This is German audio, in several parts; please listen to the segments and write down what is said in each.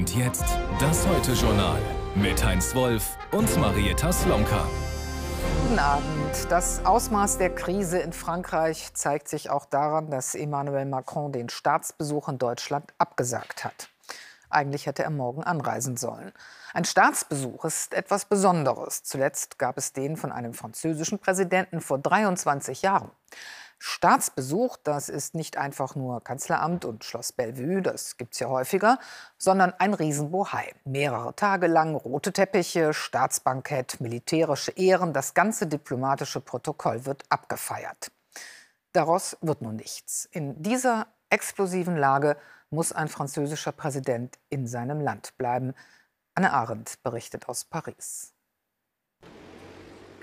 Und jetzt das Heute-Journal mit Heinz Wolf und Marietta Slomka. Guten Abend. Das Ausmaß der Krise in Frankreich zeigt sich auch daran, dass Emmanuel Macron den Staatsbesuch in Deutschland abgesagt hat. Eigentlich hätte er morgen anreisen sollen. Ein Staatsbesuch ist etwas Besonderes. Zuletzt gab es den von einem französischen Präsidenten vor 23 Jahren. Staatsbesuch, das ist nicht einfach nur Kanzleramt und Schloss Bellevue, das gibt es ja häufiger, sondern ein Riesenbohai. Mehrere Tage lang rote Teppiche, Staatsbankett, militärische Ehren, das ganze diplomatische Protokoll wird abgefeiert. Daraus wird nun nichts. In dieser explosiven Lage muss ein französischer Präsident in seinem Land bleiben. Anne Arendt berichtet aus Paris.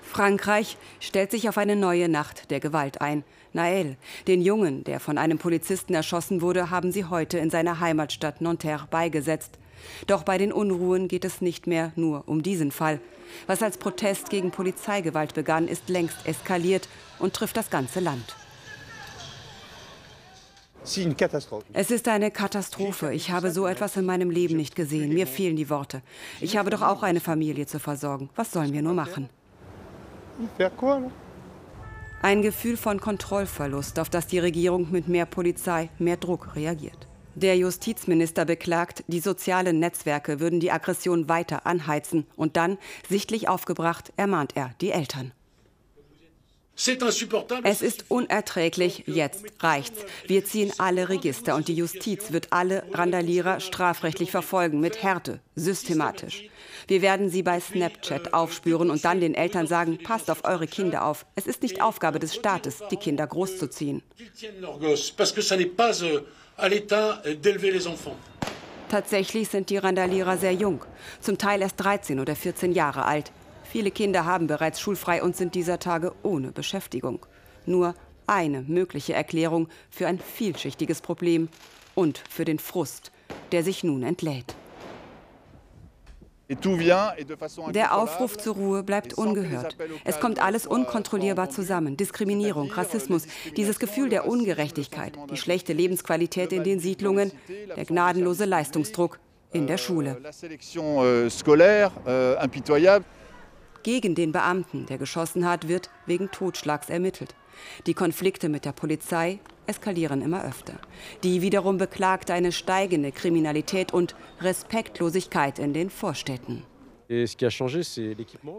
Frankreich stellt sich auf eine neue Nacht der Gewalt ein. Naël, den Jungen, der von einem Polizisten erschossen wurde, haben sie heute in seiner Heimatstadt Nanterre beigesetzt. Doch bei den Unruhen geht es nicht mehr nur um diesen Fall. Was als Protest gegen Polizeigewalt begann, ist längst eskaliert und trifft das ganze Land. Es ist eine Katastrophe. Ich habe so etwas in meinem Leben nicht gesehen. Mir fehlen die Worte. Ich habe doch auch eine Familie zu versorgen. Was sollen wir nur machen? Ein Gefühl von Kontrollverlust, auf das die Regierung mit mehr Polizei, mehr Druck reagiert. Der Justizminister beklagt, die sozialen Netzwerke würden die Aggression weiter anheizen. Und dann, sichtlich aufgebracht, ermahnt er die Eltern. Es ist unerträglich, jetzt reicht's. Wir ziehen alle Register und die Justiz wird alle Randalierer strafrechtlich verfolgen, mit Härte, systematisch. Wir werden sie bei Snapchat aufspüren und dann den Eltern sagen, passt auf eure Kinder auf. Es ist nicht Aufgabe des Staates, die Kinder großzuziehen. Tatsächlich sind die Randalierer sehr jung, zum Teil erst 13 oder 14 Jahre alt. Viele Kinder haben bereits schulfrei und sind dieser Tage ohne Beschäftigung. Nur eine mögliche Erklärung für ein vielschichtiges Problem und für den Frust, der sich nun entlädt. Der Aufruf zur Ruhe bleibt ungehört. Es kommt alles unkontrollierbar zusammen. Diskriminierung, Rassismus, dieses Gefühl der Ungerechtigkeit, die schlechte Lebensqualität in den Siedlungen, der gnadenlose Leistungsdruck in der Schule. Gegen den Beamten, der geschossen hat, wird wegen Totschlags ermittelt. Die Konflikte mit der Polizei eskalieren immer öfter. Die wiederum beklagt eine steigende Kriminalität und Respektlosigkeit in den Vorstädten.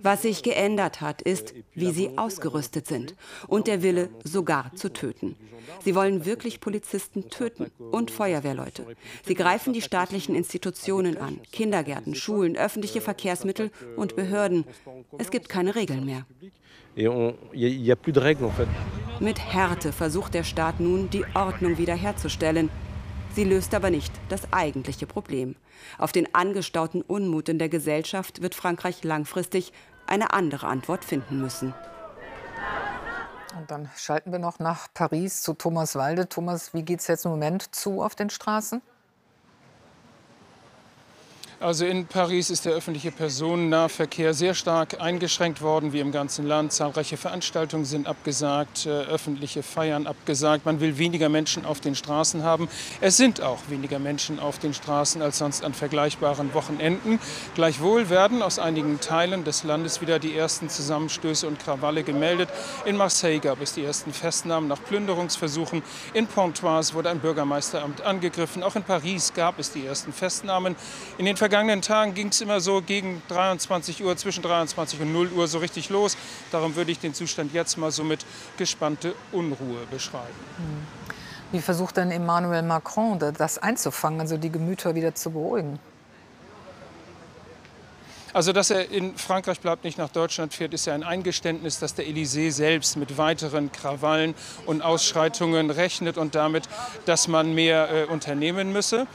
Was sich geändert hat, ist, wie sie ausgerüstet sind und der Wille, sogar zu töten. Sie wollen wirklich Polizisten töten und Feuerwehrleute. Sie greifen die staatlichen Institutionen an, Kindergärten, Schulen, öffentliche Verkehrsmittel und Behörden. Es gibt keine Regeln mehr. Mit Härte versucht der Staat nun, die Ordnung wiederherzustellen. Sie löst aber nicht das eigentliche Problem. Auf den angestauten Unmut in der Gesellschaft wird Frankreich langfristig eine andere Antwort finden müssen. Und dann schalten wir noch nach Paris zu Thomas Walde. Thomas, wie geht es jetzt im Moment zu auf den Straßen? Also in Paris ist der öffentliche Personennahverkehr sehr stark eingeschränkt worden, wie im ganzen Land. Zahlreiche Veranstaltungen sind abgesagt, äh, öffentliche Feiern abgesagt. Man will weniger Menschen auf den Straßen haben. Es sind auch weniger Menschen auf den Straßen als sonst an vergleichbaren Wochenenden. Gleichwohl werden aus einigen Teilen des Landes wieder die ersten Zusammenstöße und Krawalle gemeldet. In Marseille gab es die ersten Festnahmen nach Plünderungsversuchen. In Pontoise wurde ein Bürgermeisteramt angegriffen. Auch in Paris gab es die ersten Festnahmen. In den vergangenen Tagen ging es immer so gegen 23 Uhr, zwischen 23 und 0 Uhr so richtig los. Darum würde ich den Zustand jetzt mal so mit gespannte Unruhe beschreiben. Hm. Wie versucht denn Emmanuel Macron das einzufangen, also die Gemüter wieder zu beruhigen? Also, dass er in Frankreich bleibt, nicht nach Deutschland fährt, ist ja ein Eingeständnis, dass der Élysée selbst mit weiteren Krawallen und Ausschreitungen rechnet und damit, dass man mehr äh, unternehmen müsse.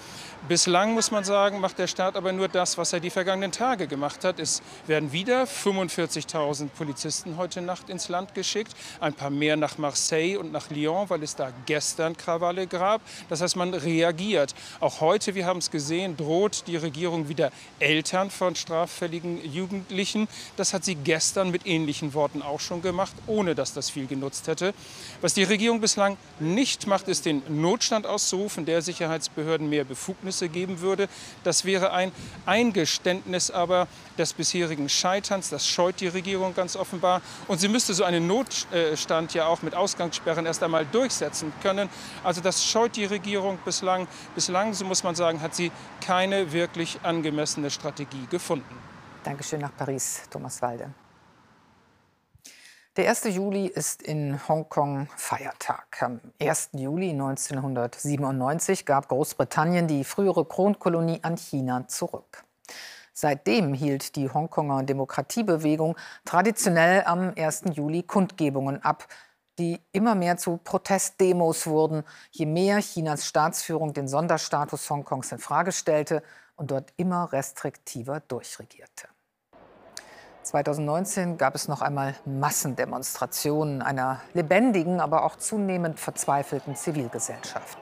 Bislang muss man sagen, macht der Staat aber nur das, was er die vergangenen Tage gemacht hat. Es werden wieder 45.000 Polizisten heute Nacht ins Land geschickt, ein paar mehr nach Marseille und nach Lyon, weil es da gestern Krawalle gab. Das heißt, man reagiert. Auch heute, wir haben es gesehen, droht die Regierung wieder Eltern von straffälligen Jugendlichen. Das hat sie gestern mit ähnlichen Worten auch schon gemacht, ohne dass das viel genutzt hätte. Was die Regierung bislang nicht macht, ist den Notstand auszurufen, der Sicherheitsbehörden mehr Befugnis Ergebnisse geben würde. Das wäre ein Eingeständnis aber des bisherigen Scheiterns. Das scheut die Regierung ganz offenbar. Und sie müsste so einen Notstand ja auch mit Ausgangssperren erst einmal durchsetzen können. Also das scheut die Regierung bislang. Bislang, so muss man sagen, hat sie keine wirklich angemessene Strategie gefunden. Dankeschön nach Paris, Thomas Walde. Der 1. Juli ist in Hongkong Feiertag. Am 1. Juli 1997 gab Großbritannien die frühere Kronkolonie an China zurück. Seitdem hielt die Hongkonger Demokratiebewegung traditionell am 1. Juli Kundgebungen ab, die immer mehr zu Protestdemos wurden, je mehr Chinas Staatsführung den Sonderstatus Hongkongs in Frage stellte und dort immer restriktiver durchregierte. 2019 gab es noch einmal Massendemonstrationen einer lebendigen, aber auch zunehmend verzweifelten Zivilgesellschaft.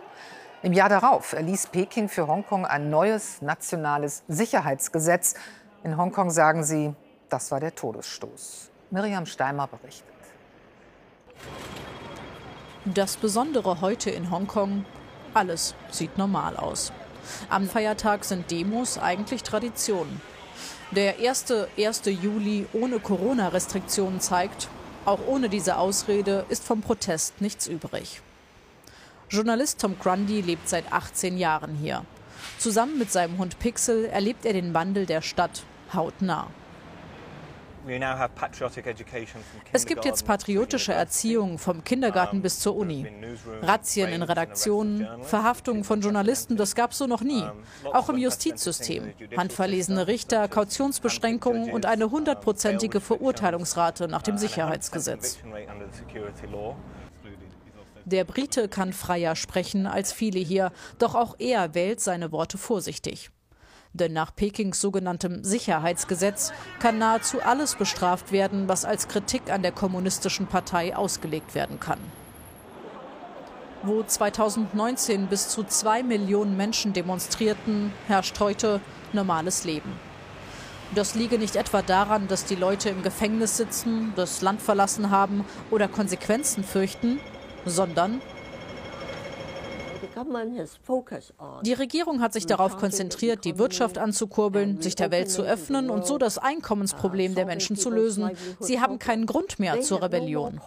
Im Jahr darauf erließ Peking für Hongkong ein neues nationales Sicherheitsgesetz. In Hongkong sagen sie, das war der Todesstoß. Miriam Steimer berichtet. Das Besondere heute in Hongkong, alles sieht normal aus. Am Feiertag sind Demos eigentlich Tradition. Der erste 1. Juli ohne Corona-Restriktionen zeigt, auch ohne diese Ausrede ist vom Protest nichts übrig. Journalist Tom Grundy lebt seit 18 Jahren hier. Zusammen mit seinem Hund Pixel erlebt er den Wandel der Stadt hautnah. Es gibt jetzt patriotische Erziehung vom Kindergarten bis zur Uni. Razzien in Redaktionen, Verhaftungen von Journalisten, das gab es so noch nie. Auch im Justizsystem. Handverlesene Richter, Kautionsbeschränkungen und eine hundertprozentige Verurteilungsrate nach dem Sicherheitsgesetz. Der Brite kann freier sprechen als viele hier, doch auch er wählt seine Worte vorsichtig. Denn nach Pekings sogenanntem Sicherheitsgesetz kann nahezu alles bestraft werden, was als Kritik an der kommunistischen Partei ausgelegt werden kann. Wo 2019 bis zu zwei Millionen Menschen demonstrierten, herrscht heute normales Leben. Das liege nicht etwa daran, dass die Leute im Gefängnis sitzen, das Land verlassen haben oder Konsequenzen fürchten, sondern die Regierung hat sich darauf konzentriert, die Wirtschaft anzukurbeln, sich der Welt zu öffnen und so das Einkommensproblem der Menschen zu lösen. Sie haben keinen Grund mehr zur Rebellion.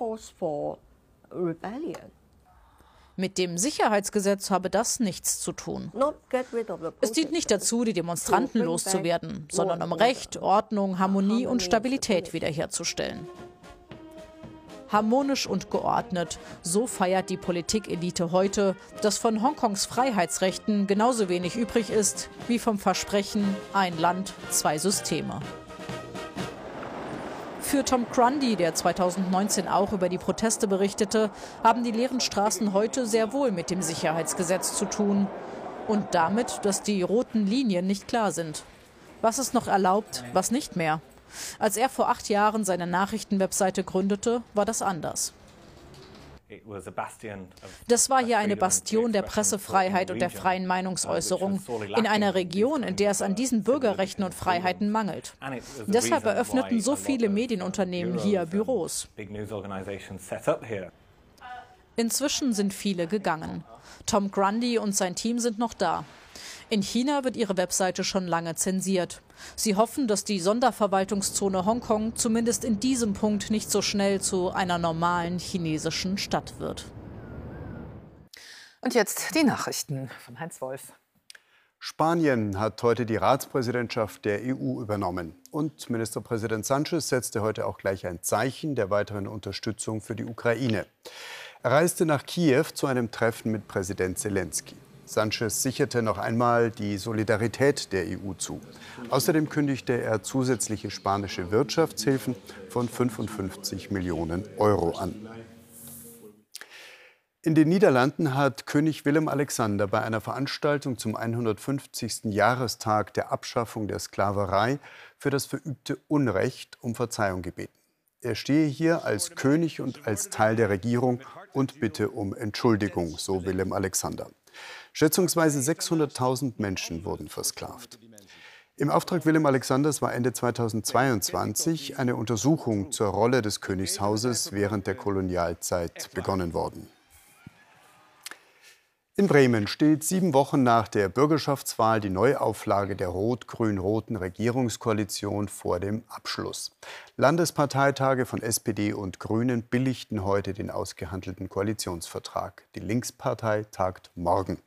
Mit dem Sicherheitsgesetz habe das nichts zu tun. Es dient nicht dazu, die Demonstranten loszuwerden, sondern um Recht, Ordnung, Harmonie und Stabilität wiederherzustellen harmonisch und geordnet. So feiert die Politikelite heute, dass von Hongkongs Freiheitsrechten genauso wenig übrig ist wie vom Versprechen ein Land, zwei Systeme. Für Tom Grundy, der 2019 auch über die Proteste berichtete, haben die leeren Straßen heute sehr wohl mit dem Sicherheitsgesetz zu tun. Und damit, dass die roten Linien nicht klar sind. Was ist noch erlaubt, was nicht mehr? Als er vor acht Jahren seine Nachrichtenwebseite gründete, war das anders. Das war hier eine Bastion der Pressefreiheit und der freien Meinungsäußerung in einer Region, in der es an diesen Bürgerrechten und Freiheiten mangelt. Deshalb eröffneten so viele Medienunternehmen hier Büros. Inzwischen sind viele gegangen. Tom Grundy und sein Team sind noch da. In China wird ihre Webseite schon lange zensiert. Sie hoffen, dass die Sonderverwaltungszone Hongkong zumindest in diesem Punkt nicht so schnell zu einer normalen chinesischen Stadt wird. Und jetzt die Nachrichten von Heinz Wolf. Spanien hat heute die Ratspräsidentschaft der EU übernommen. Und Ministerpräsident Sanchez setzte heute auch gleich ein Zeichen der weiteren Unterstützung für die Ukraine. Er reiste nach Kiew zu einem Treffen mit Präsident Zelensky. Sanchez sicherte noch einmal die Solidarität der EU zu. Außerdem kündigte er zusätzliche spanische Wirtschaftshilfen von 55 Millionen Euro an. In den Niederlanden hat König Willem Alexander bei einer Veranstaltung zum 150. Jahrestag der Abschaffung der Sklaverei für das verübte Unrecht um Verzeihung gebeten. Er stehe hier als König und als Teil der Regierung und bitte um Entschuldigung, so Willem Alexander. Schätzungsweise 600.000 Menschen wurden versklavt. Im Auftrag Willem Alexanders war Ende 2022 eine Untersuchung zur Rolle des Königshauses während der Kolonialzeit begonnen worden. In Bremen steht sieben Wochen nach der Bürgerschaftswahl die Neuauflage der rot-grün-roten Regierungskoalition vor dem Abschluss. Landesparteitage von SPD und Grünen billigten heute den ausgehandelten Koalitionsvertrag. Die Linkspartei tagt morgen.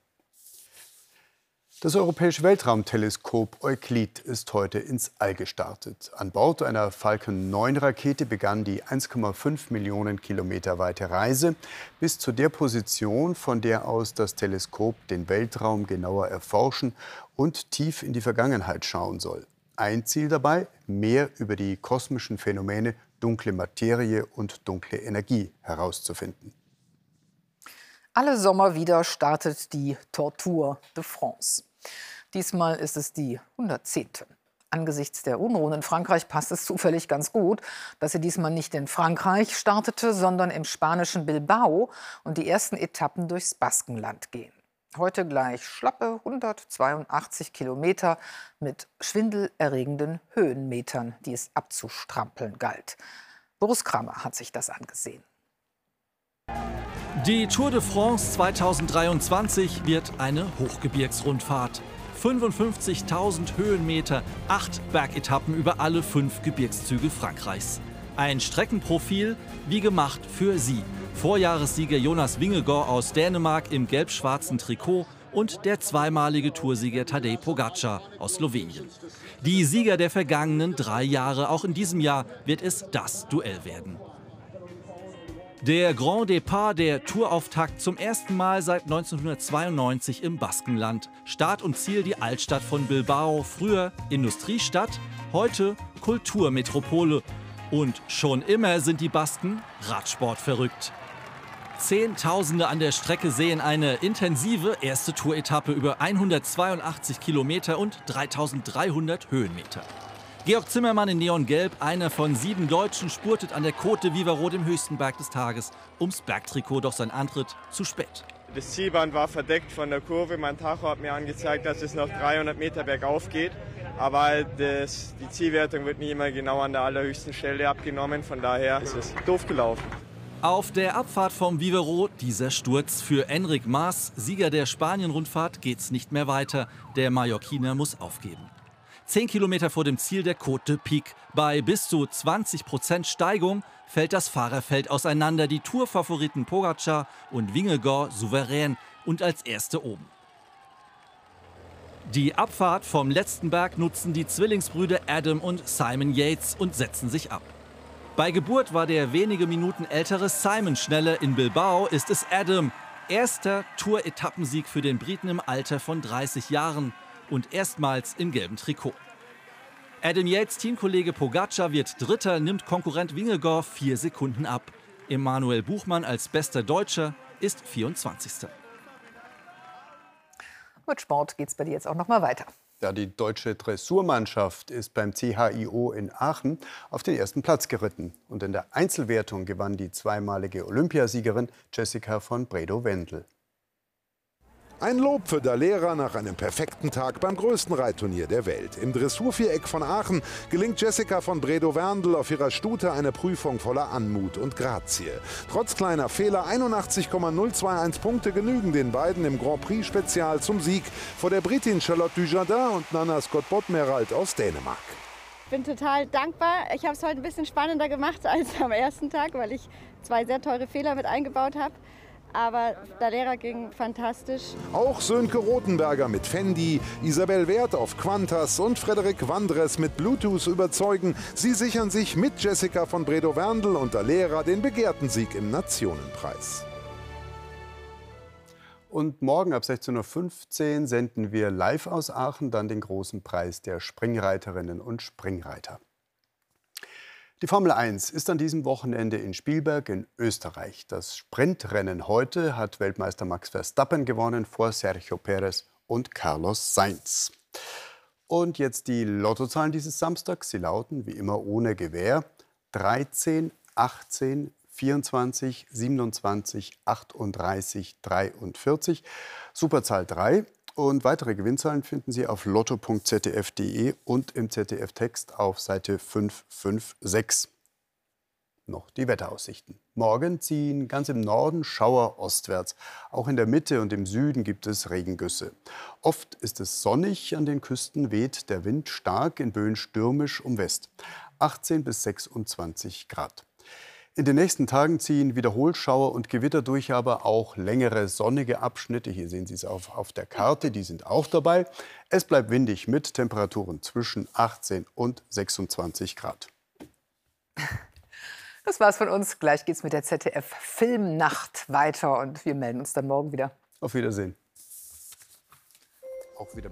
Das Europäische Weltraumteleskop Euklid ist heute ins All gestartet. An Bord einer Falcon 9 Rakete begann die 1,5 Millionen Kilometer weite Reise bis zu der Position, von der aus das Teleskop den Weltraum genauer erforschen und tief in die Vergangenheit schauen soll. Ein Ziel dabei, mehr über die kosmischen Phänomene dunkle Materie und dunkle Energie herauszufinden. Alle Sommer wieder startet die Tortur de France. Diesmal ist es die 110. Angesichts der Unruhen in Frankreich passt es zufällig ganz gut, dass sie diesmal nicht in Frankreich startete, sondern im spanischen Bilbao und die ersten Etappen durchs Baskenland gehen. Heute gleich schlappe 182 Kilometer mit schwindelerregenden Höhenmetern, die es abzustrampeln galt. Boris Kramer hat sich das angesehen. Die Tour de France 2023 wird eine Hochgebirgsrundfahrt. 55.000 Höhenmeter, acht Bergetappen über alle fünf Gebirgszüge Frankreichs. Ein Streckenprofil wie gemacht für Sie. Vorjahressieger Jonas Wingegaard aus Dänemark im gelb-schwarzen Trikot und der zweimalige Toursieger Tadej Pogacar aus Slowenien. Die Sieger der vergangenen drei Jahre, auch in diesem Jahr wird es das Duell werden. Der Grand Départ, der Tourauftakt zum ersten Mal seit 1992 im Baskenland. Start und Ziel die Altstadt von Bilbao, früher Industriestadt, heute Kulturmetropole. Und schon immer sind die Basken Radsport verrückt. Zehntausende an der Strecke sehen eine intensive erste Touretappe über 182 Kilometer und 3300 Höhenmeter. Georg Zimmermann in Neongelb, einer von sieben Deutschen, spurtet an der Côte de Vivarot, dem höchsten Berg des Tages, ums Bergtrikot, doch sein Antritt zu spät. Das Zielband war verdeckt von der Kurve. Mein Tacho hat mir angezeigt, dass es noch 300 Meter bergauf geht. Aber das, die Zielwertung wird nie immer genau an der allerhöchsten Stelle abgenommen. Von daher ist es doof gelaufen. Auf der Abfahrt vom Vivero dieser Sturz. Für Enric Maas, Sieger der Spanien-Rundfahrt, geht's nicht mehr weiter. Der Mallorquiner muss aufgeben. 10 Kilometer vor dem Ziel der Côte de Pic. Bei bis zu 20 Prozent Steigung fällt das Fahrerfeld auseinander. Die Tourfavoriten Pogacar und Wingegaard souverän und als Erste oben. Die Abfahrt vom letzten Berg nutzen die Zwillingsbrüder Adam und Simon Yates und setzen sich ab. Bei Geburt war der wenige Minuten ältere Simon schneller. In Bilbao ist es Adam. Erster Tour-Etappensieg für den Briten im Alter von 30 Jahren und erstmals im gelben Trikot. Adam Yates Teamkollege Pogacar wird Dritter, nimmt Konkurrent Wingegaard vier Sekunden ab. Emanuel Buchmann als bester Deutscher ist 24. Mit Sport geht es bei dir jetzt auch noch mal weiter. Ja, die deutsche Dressurmannschaft ist beim CHIO in Aachen auf den ersten Platz geritten. Und in der Einzelwertung gewann die zweimalige Olympiasiegerin Jessica von Bredow-Wendel. Ein Lob für Lehrer nach einem perfekten Tag beim größten Reitturnier der Welt. Im Dressurviereck von Aachen gelingt Jessica von Bredow-Werndl auf ihrer Stute eine Prüfung voller Anmut und Grazie. Trotz kleiner Fehler 81,021 Punkte genügen den beiden im Grand Prix Spezial zum Sieg vor der Britin Charlotte Dujardin und Nana Scott Bodmerald aus Dänemark. Ich bin total dankbar. Ich habe es heute ein bisschen spannender gemacht als am ersten Tag, weil ich zwei sehr teure Fehler mit eingebaut habe. Aber der Lehrer ging fantastisch. Auch Sönke Rothenberger mit Fendi, Isabel Wert auf Quantas und Frederik Wandres mit Bluetooth überzeugen. Sie sichern sich mit Jessica von Bredow-Werndl und der Lehrer den begehrten Sieg im Nationenpreis. Und morgen ab 16.15 Uhr senden wir live aus Aachen dann den großen Preis der Springreiterinnen und Springreiter. Die Formel 1 ist an diesem Wochenende in Spielberg in Österreich. Das Sprintrennen heute hat Weltmeister Max Verstappen gewonnen vor Sergio Perez und Carlos Sainz. Und jetzt die Lottozahlen dieses Samstags. Sie lauten wie immer ohne Gewähr 13, 18, 24, 27, 38, 43. Superzahl 3. Und weitere Gewinnzahlen finden Sie auf lotto.zdf.de und im ZDF-Text auf Seite 556. noch die Wetteraussichten. Morgen ziehen ganz im Norden Schauer ostwärts. Auch in der Mitte und im Süden gibt es Regengüsse. Oft ist es sonnig, an den Küsten weht der Wind stark, in Böen stürmisch um West. 18 bis 26 Grad. In den nächsten Tagen ziehen Wiederholschauer und Gewitter durch, aber auch längere sonnige Abschnitte. Hier sehen Sie es auf, auf der Karte, die sind auch dabei. Es bleibt windig mit Temperaturen zwischen 18 und 26 Grad. Das war's von uns. Gleich geht's mit der ZDF Filmnacht weiter und wir melden uns dann morgen wieder. Auf Wiedersehen. Auch wieder.